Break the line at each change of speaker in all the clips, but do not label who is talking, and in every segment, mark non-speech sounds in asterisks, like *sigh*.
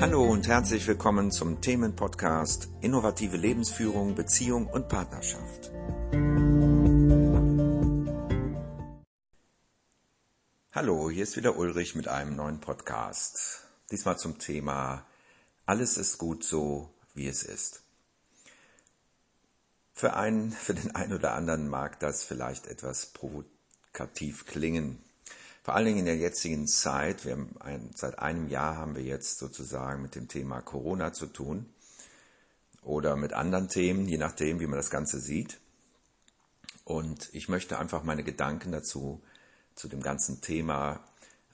Hallo und herzlich willkommen zum Themenpodcast Innovative Lebensführung, Beziehung und Partnerschaft. Hallo, hier ist wieder Ulrich mit einem neuen Podcast. Diesmal zum Thema Alles ist gut so, wie es ist. Für einen, *laughs* für den einen oder anderen mag das vielleicht etwas provokativ klingen. Vor allen Dingen in der jetzigen Zeit, wir haben ein, seit einem Jahr haben wir jetzt sozusagen mit dem Thema Corona zu tun oder mit anderen Themen, je nachdem, wie man das Ganze sieht. Und ich möchte einfach meine Gedanken dazu, zu dem ganzen Thema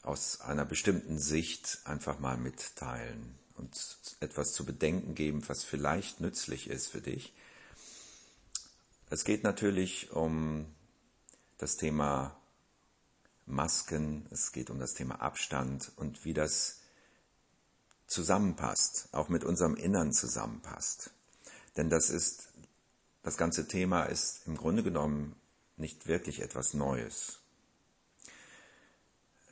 aus einer bestimmten Sicht einfach mal mitteilen und etwas zu bedenken geben, was vielleicht nützlich ist für dich. Es geht natürlich um das Thema Masken, es geht um das Thema Abstand und wie das zusammenpasst, auch mit unserem Innern zusammenpasst. Denn das ist, das ganze Thema ist im Grunde genommen nicht wirklich etwas Neues.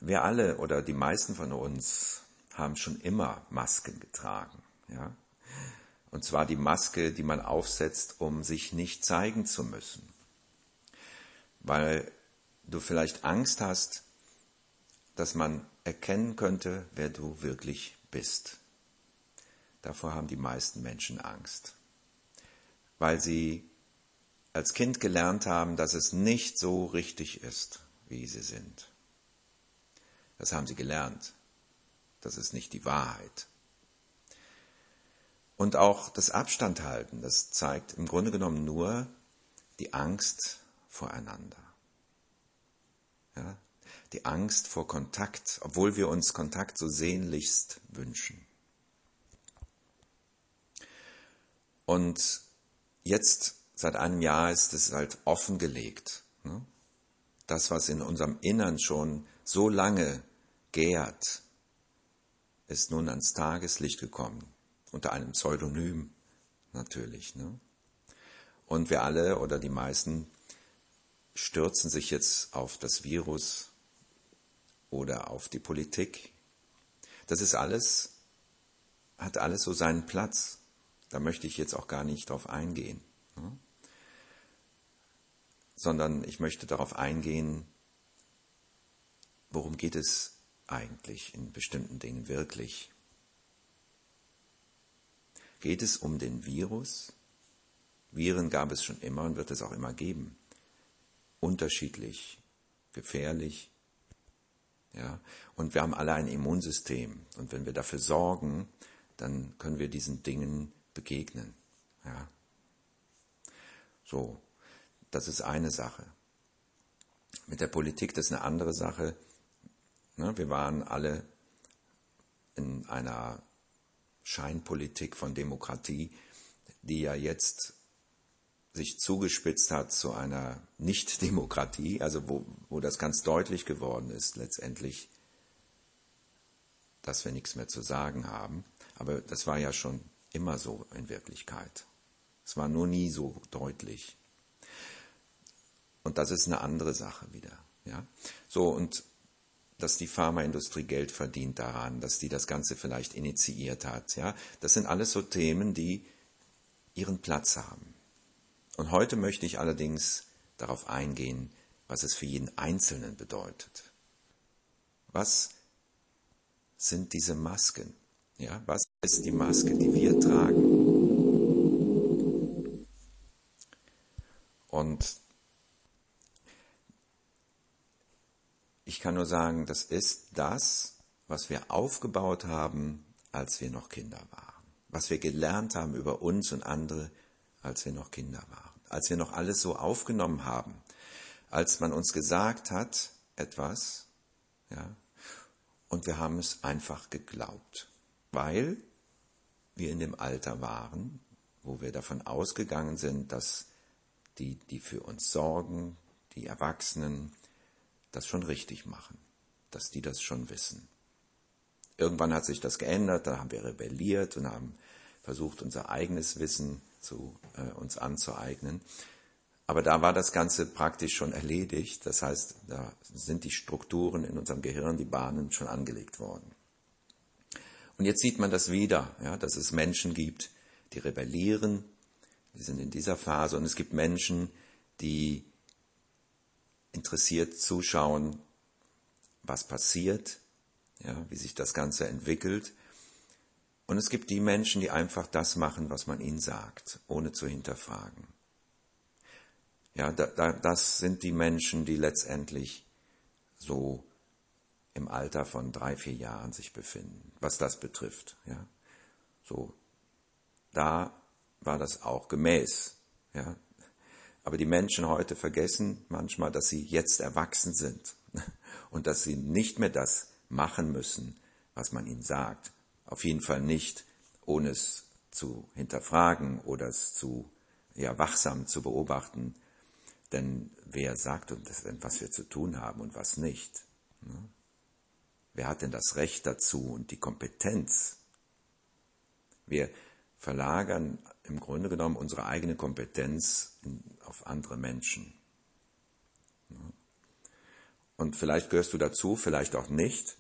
Wir alle oder die meisten von uns haben schon immer Masken getragen, ja. Und zwar die Maske, die man aufsetzt, um sich nicht zeigen zu müssen. Weil du vielleicht Angst hast, dass man erkennen könnte, wer du wirklich bist. Davor haben die meisten Menschen Angst, weil sie als Kind gelernt haben, dass es nicht so richtig ist, wie sie sind. Das haben sie gelernt. Das ist nicht die Wahrheit. Und auch das Abstand halten, das zeigt im Grunde genommen nur die Angst voreinander. Ja? Die Angst vor Kontakt, obwohl wir uns Kontakt so sehnlichst wünschen. Und jetzt, seit einem Jahr, ist es halt offengelegt. Ne? Das, was in unserem Innern schon so lange gärt, ist nun ans Tageslicht gekommen, unter einem Pseudonym natürlich. Ne? Und wir alle oder die meisten stürzen sich jetzt auf das Virus oder auf die Politik. Das ist alles, hat alles so seinen Platz. Da möchte ich jetzt auch gar nicht drauf eingehen. Ne? Sondern ich möchte darauf eingehen, worum geht es eigentlich in bestimmten Dingen wirklich? Geht es um den Virus? Viren gab es schon immer und wird es auch immer geben unterschiedlich, gefährlich. Ja, und wir haben alle ein Immunsystem. Und wenn wir dafür sorgen, dann können wir diesen Dingen begegnen. Ja. So, das ist eine Sache. Mit der Politik, das ist eine andere Sache. Ne, wir waren alle in einer Scheinpolitik von Demokratie, die ja jetzt sich zugespitzt hat zu einer Nicht-Demokratie, also wo, wo das ganz deutlich geworden ist letztendlich, dass wir nichts mehr zu sagen haben. Aber das war ja schon immer so in Wirklichkeit. Es war nur nie so deutlich. Und das ist eine andere Sache wieder. Ja? So, und dass die Pharmaindustrie Geld verdient daran, dass die das Ganze vielleicht initiiert hat. Ja? Das sind alles so Themen, die ihren Platz haben. Und heute möchte ich allerdings darauf eingehen, was es für jeden Einzelnen bedeutet. Was sind diese Masken? Ja, was ist die Maske, die wir tragen? Und ich kann nur sagen, das ist das, was wir aufgebaut haben, als wir noch Kinder waren. Was wir gelernt haben über uns und andere, als wir noch Kinder waren, als wir noch alles so aufgenommen haben, als man uns gesagt hat, etwas, ja, und wir haben es einfach geglaubt, weil wir in dem Alter waren, wo wir davon ausgegangen sind, dass die, die für uns sorgen, die Erwachsenen, das schon richtig machen, dass die das schon wissen. Irgendwann hat sich das geändert, da haben wir rebelliert und haben versucht, unser eigenes Wissen zu äh, uns anzueignen. Aber da war das Ganze praktisch schon erledigt. Das heißt, da sind die Strukturen in unserem Gehirn, die Bahnen schon angelegt worden. Und jetzt sieht man das wieder, ja, dass es Menschen gibt, die rebellieren, die sind in dieser Phase, und es gibt Menschen, die interessiert zuschauen, was passiert, ja, wie sich das Ganze entwickelt. Und es gibt die Menschen, die einfach das machen, was man ihnen sagt, ohne zu hinterfragen. Ja, da, da, das sind die Menschen, die letztendlich so im Alter von drei, vier Jahren sich befinden, was das betrifft. Ja, so da war das auch gemäß. Ja, aber die Menschen heute vergessen manchmal, dass sie jetzt erwachsen sind *laughs* und dass sie nicht mehr das machen müssen, was man ihnen sagt. Auf jeden Fall nicht, ohne es zu hinterfragen oder es zu ja, wachsam zu beobachten. Denn wer sagt uns denn, was wir zu tun haben und was nicht? Ne? Wer hat denn das Recht dazu und die Kompetenz? Wir verlagern im Grunde genommen unsere eigene Kompetenz auf andere Menschen. Und vielleicht gehörst du dazu, vielleicht auch nicht.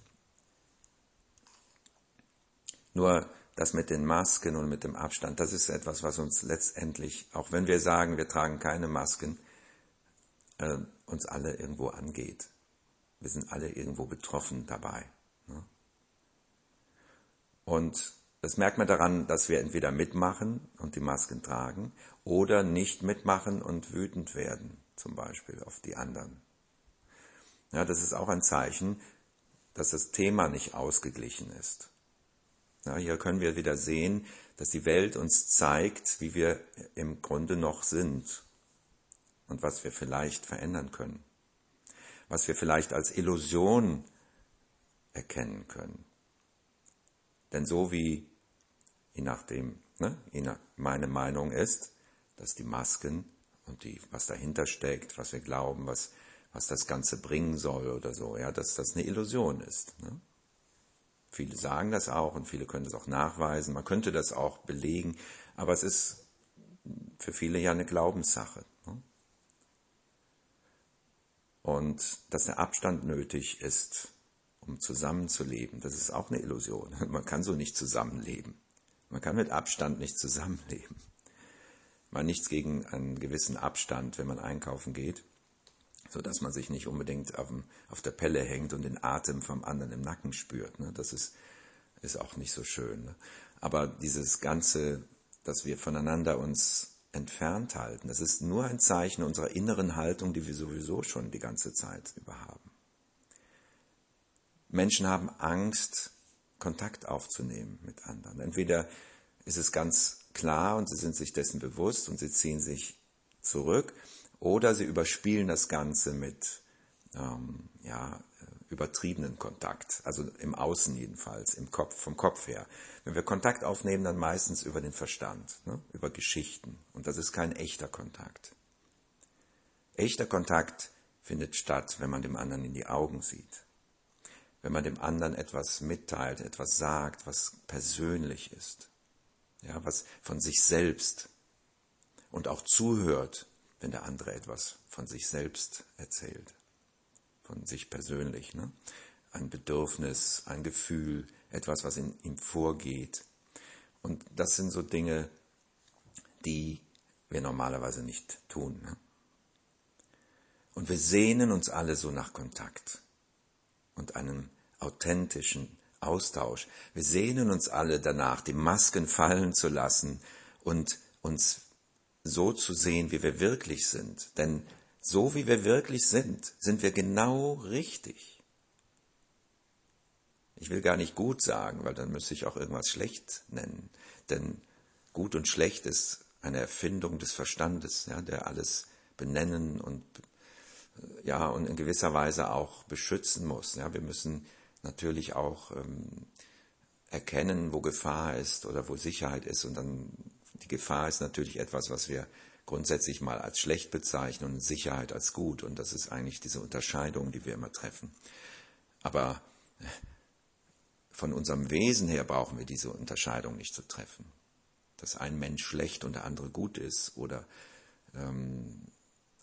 Nur das mit den Masken und mit dem Abstand, das ist etwas, was uns letztendlich, auch wenn wir sagen, wir tragen keine Masken, äh, uns alle irgendwo angeht. Wir sind alle irgendwo betroffen dabei. Ne? Und das merkt man daran, dass wir entweder mitmachen und die Masken tragen oder nicht mitmachen und wütend werden, zum Beispiel auf die anderen. Ja, das ist auch ein Zeichen, dass das Thema nicht ausgeglichen ist. Ja, hier können wir wieder sehen, dass die Welt uns zeigt, wie wir im Grunde noch sind und was wir vielleicht verändern können, was wir vielleicht als Illusion erkennen können. Denn so wie je nachdem, ne, je nach, meine Meinung ist, dass die Masken und die, was dahinter steckt, was wir glauben, was, was das Ganze bringen soll oder so, ja, dass das eine Illusion ist. Ne? Viele sagen das auch und viele können das auch nachweisen. Man könnte das auch belegen, aber es ist für viele ja eine Glaubenssache. Ne? Und dass der Abstand nötig ist, um zusammenzuleben, das ist auch eine Illusion. *laughs* Man kann so nicht zusammenleben. Man kann mit Abstand nicht zusammenleben. Man nichts gegen einen gewissen Abstand, wenn man einkaufen geht, so dass man sich nicht unbedingt auf, dem, auf der Pelle hängt und den Atem vom anderen im Nacken spürt. Ne? Das ist, ist auch nicht so schön. Ne? Aber dieses Ganze, dass wir voneinander uns entfernt halten, das ist nur ein Zeichen unserer inneren Haltung, die wir sowieso schon die ganze Zeit über haben. Menschen haben Angst, Kontakt aufzunehmen mit anderen. Entweder ist es ganz klar und sie sind sich dessen bewusst und sie ziehen sich zurück, oder sie überspielen das Ganze mit ähm, ja, übertriebenen Kontakt, also im Außen jedenfalls, im Kopf, vom Kopf her. Wenn wir Kontakt aufnehmen, dann meistens über den Verstand, ne, über Geschichten. Und das ist kein echter Kontakt. Echter Kontakt findet statt, wenn man dem anderen in die Augen sieht wenn man dem anderen etwas mitteilt, etwas sagt, was persönlich ist, ja, was von sich selbst und auch zuhört, wenn der andere etwas von sich selbst erzählt, von sich persönlich, ne? ein Bedürfnis, ein Gefühl, etwas, was in ihm vorgeht. Und das sind so Dinge, die wir normalerweise nicht tun. Ne? Und wir sehnen uns alle so nach Kontakt und einem authentischen Austausch. Wir sehnen uns alle danach, die Masken fallen zu lassen und uns so zu sehen, wie wir wirklich sind. Denn so wie wir wirklich sind, sind wir genau richtig. Ich will gar nicht gut sagen, weil dann müsste ich auch irgendwas schlecht nennen. Denn gut und schlecht ist eine Erfindung des Verstandes, ja, der alles benennen und ja und in gewisser Weise auch beschützen muss. Ja, wir müssen natürlich auch ähm, erkennen, wo Gefahr ist oder wo Sicherheit ist. Und dann die Gefahr ist natürlich etwas, was wir grundsätzlich mal als schlecht bezeichnen und Sicherheit als gut. Und das ist eigentlich diese Unterscheidung, die wir immer treffen. Aber von unserem Wesen her brauchen wir diese Unterscheidung nicht zu treffen. Dass ein Mensch schlecht und der andere gut ist oder ähm,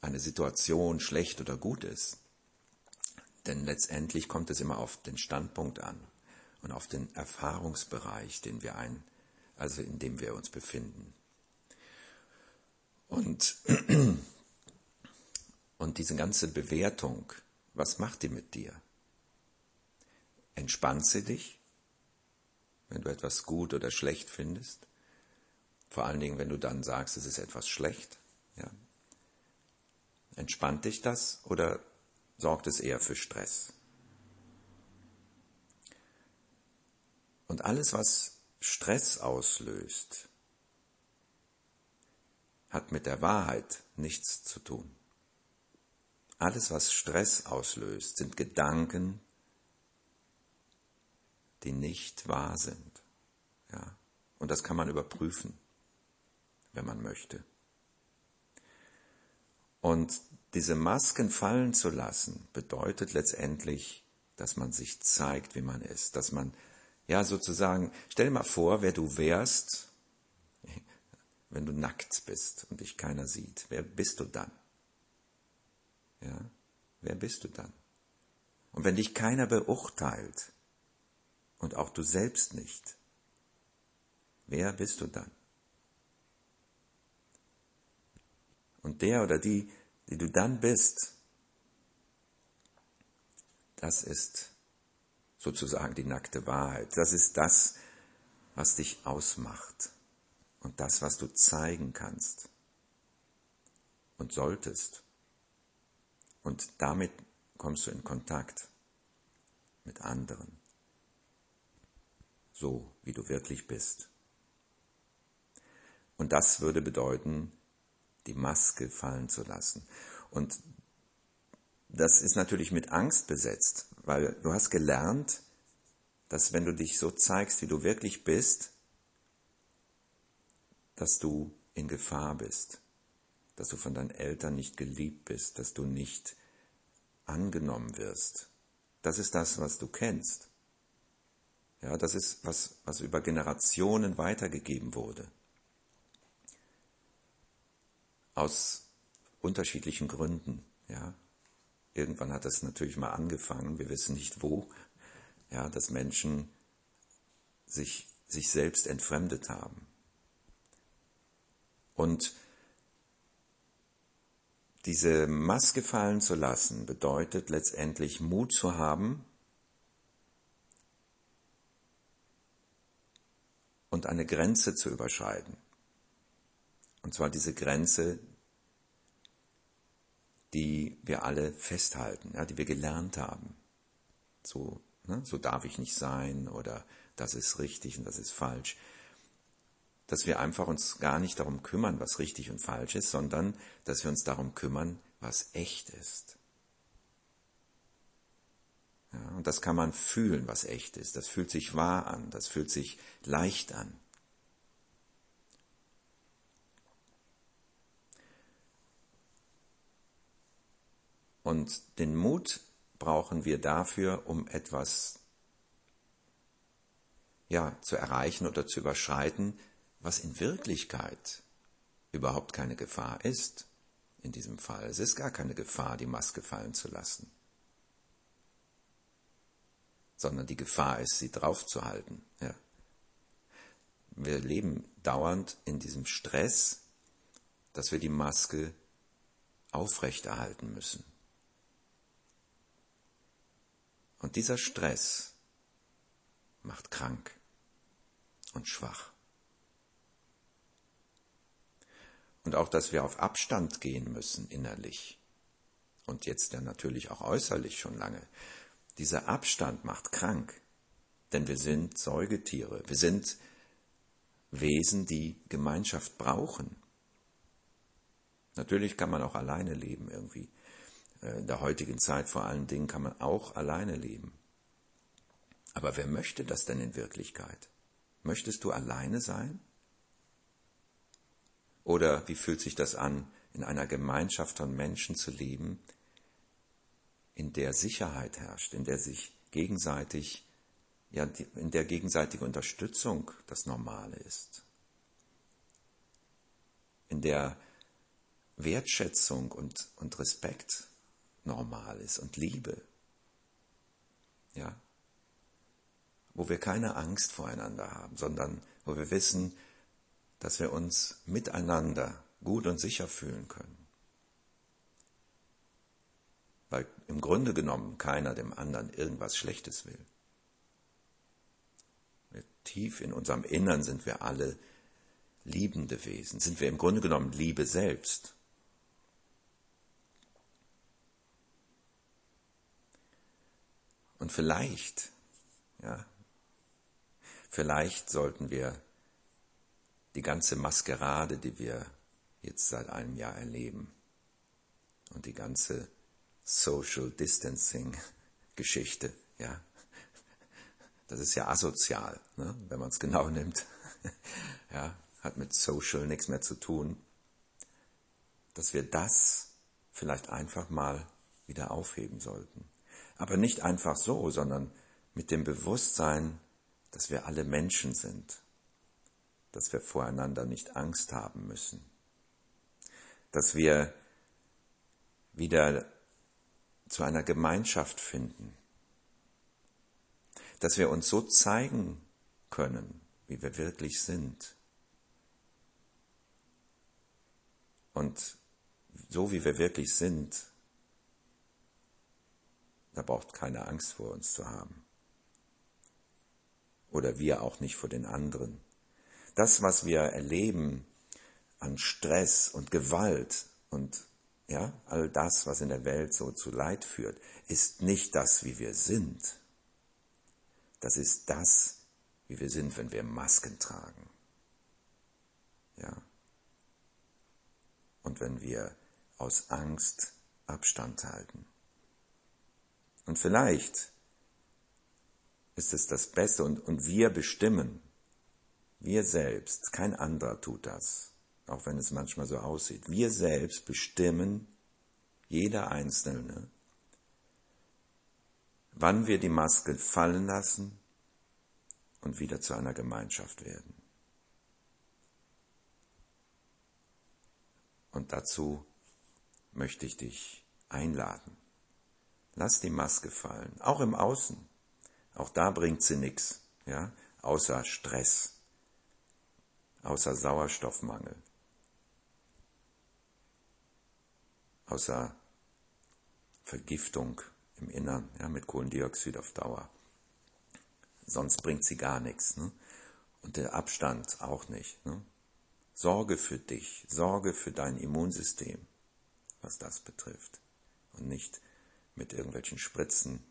eine Situation schlecht oder gut ist. Denn letztendlich kommt es immer auf den Standpunkt an. und auf den Erfahrungsbereich, den wir ein, also in dem wir uns befinden. Und, und diese ganze Bewertung, was macht die mit dir? Entspannt sie dich, wenn du etwas gut oder schlecht findest? Vor allen Dingen, wenn du dann sagst, es ist etwas schlecht. Ja. Entspannt dich das oder sorgt es eher für Stress? Und alles, was Stress auslöst, hat mit der Wahrheit nichts zu tun. Alles, was Stress auslöst, sind Gedanken, die nicht wahr sind. Ja? Und das kann man überprüfen, wenn man möchte. Und diese Masken fallen zu lassen, bedeutet letztendlich, dass man sich zeigt, wie man ist, dass man, ja, sozusagen, stell dir mal vor, wer du wärst, wenn du nackt bist und dich keiner sieht. Wer bist du dann? Ja, wer bist du dann? Und wenn dich keiner beurteilt und auch du selbst nicht, wer bist du dann? Und der oder die, die du dann bist, das ist sozusagen die nackte Wahrheit. Das ist das, was dich ausmacht und das, was du zeigen kannst und solltest. Und damit kommst du in Kontakt mit anderen, so wie du wirklich bist. Und das würde bedeuten, die Maske fallen zu lassen. Und das ist natürlich mit Angst besetzt, weil du hast gelernt, dass wenn du dich so zeigst, wie du wirklich bist, dass du in Gefahr bist, dass du von deinen Eltern nicht geliebt bist, dass du nicht angenommen wirst. Das ist das, was du kennst. Ja, das ist was, was über Generationen weitergegeben wurde. Aus unterschiedlichen Gründen, ja. Irgendwann hat es natürlich mal angefangen, wir wissen nicht wo, ja, dass Menschen sich, sich selbst entfremdet haben. Und diese Maske fallen zu lassen bedeutet letztendlich Mut zu haben und eine Grenze zu überschreiten. Und zwar diese Grenze, wir alle festhalten, ja, die wir gelernt haben. So, ne, so darf ich nicht sein oder das ist richtig und das ist falsch dass wir einfach uns gar nicht darum kümmern, was richtig und falsch ist, sondern dass wir uns darum kümmern, was echt ist. Ja, und das kann man fühlen, was echt ist. Das fühlt sich wahr an, das fühlt sich leicht an. Und den Mut brauchen wir dafür, um etwas ja, zu erreichen oder zu überschreiten, was in Wirklichkeit überhaupt keine Gefahr ist. In diesem Fall. Es ist gar keine Gefahr, die Maske fallen zu lassen. Sondern die Gefahr ist, sie draufzuhalten. Ja. Wir leben dauernd in diesem Stress, dass wir die Maske aufrechterhalten müssen. Und dieser Stress macht krank und schwach. Und auch, dass wir auf Abstand gehen müssen innerlich. Und jetzt ja natürlich auch äußerlich schon lange. Dieser Abstand macht krank. Denn wir sind Säugetiere. Wir sind Wesen, die Gemeinschaft brauchen. Natürlich kann man auch alleine leben irgendwie. Äh, in der heutigen Zeit vor allen Dingen kann man auch alleine leben. Aber wer möchte das denn in Wirklichkeit? Möchtest du alleine sein? Oder wie fühlt sich das an, in einer Gemeinschaft von Menschen zu leben, in der Sicherheit herrscht, in der sich gegenseitig, ja, in der gegenseitige Unterstützung das Normale ist, in der Wertschätzung und, und Respekt normal ist und Liebe. Ja. wo wir keine Angst voreinander haben, sondern wo wir wissen, dass wir uns miteinander gut und sicher fühlen können. Weil im Grunde genommen keiner dem anderen irgendwas Schlechtes will. Tief in unserem Innern sind wir alle liebende Wesen, sind wir im Grunde genommen Liebe selbst. Und vielleicht, ja, vielleicht sollten wir die ganze Maskerade, die wir jetzt seit einem Jahr erleben und die ganze Social Distancing Geschichte, ja, das ist ja asozial, ne, wenn man es genau nimmt. *laughs* ja, hat mit Social nichts mehr zu tun. Dass wir das vielleicht einfach mal wieder aufheben sollten. Aber nicht einfach so, sondern mit dem Bewusstsein, dass wir alle Menschen sind, dass wir voreinander nicht Angst haben müssen, dass wir wieder zu einer Gemeinschaft finden, dass wir uns so zeigen können, wie wir wirklich sind. Und so wie wir wirklich sind, da braucht keine Angst vor uns zu haben. Oder wir auch nicht vor den anderen. Das, was wir erleben an Stress und Gewalt und ja, all das, was in der Welt so zu Leid führt, ist nicht das, wie wir sind. Das ist das, wie wir sind, wenn wir Masken tragen. Ja. Und wenn wir aus Angst Abstand halten. Und vielleicht ist es das Beste und, und wir bestimmen, wir selbst, kein anderer tut das, auch wenn es manchmal so aussieht. Wir selbst bestimmen, jeder Einzelne, wann wir die Maske fallen lassen und wieder zu einer Gemeinschaft werden. Und dazu möchte ich dich einladen. Lass die Maske fallen, auch im Außen. Auch da bringt sie nichts, ja, außer Stress, außer Sauerstoffmangel, außer Vergiftung im Innern, ja, mit Kohlendioxid auf Dauer. Sonst bringt sie gar nichts. Ne? Und der Abstand auch nicht. Ne? Sorge für dich, sorge für dein Immunsystem, was das betrifft. Und nicht mit irgendwelchen Spritzen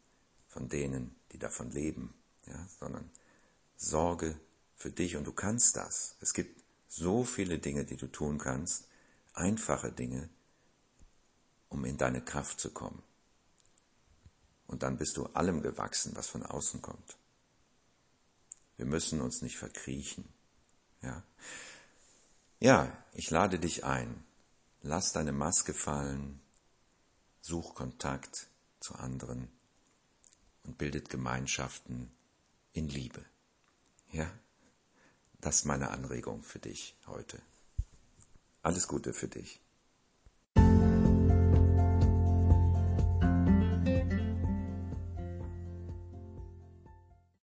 von denen, die davon leben, ja, sondern sorge für dich und du kannst das. Es gibt so viele Dinge, die du tun kannst, einfache Dinge, um in deine Kraft zu kommen. Und dann bist du allem gewachsen, was von außen kommt. Wir müssen uns nicht verkriechen. Ja, ja ich lade dich ein. Lass deine Maske fallen, such Kontakt zu anderen und bildet Gemeinschaften in Liebe. Ja, das ist meine Anregung für dich heute. Alles Gute für dich.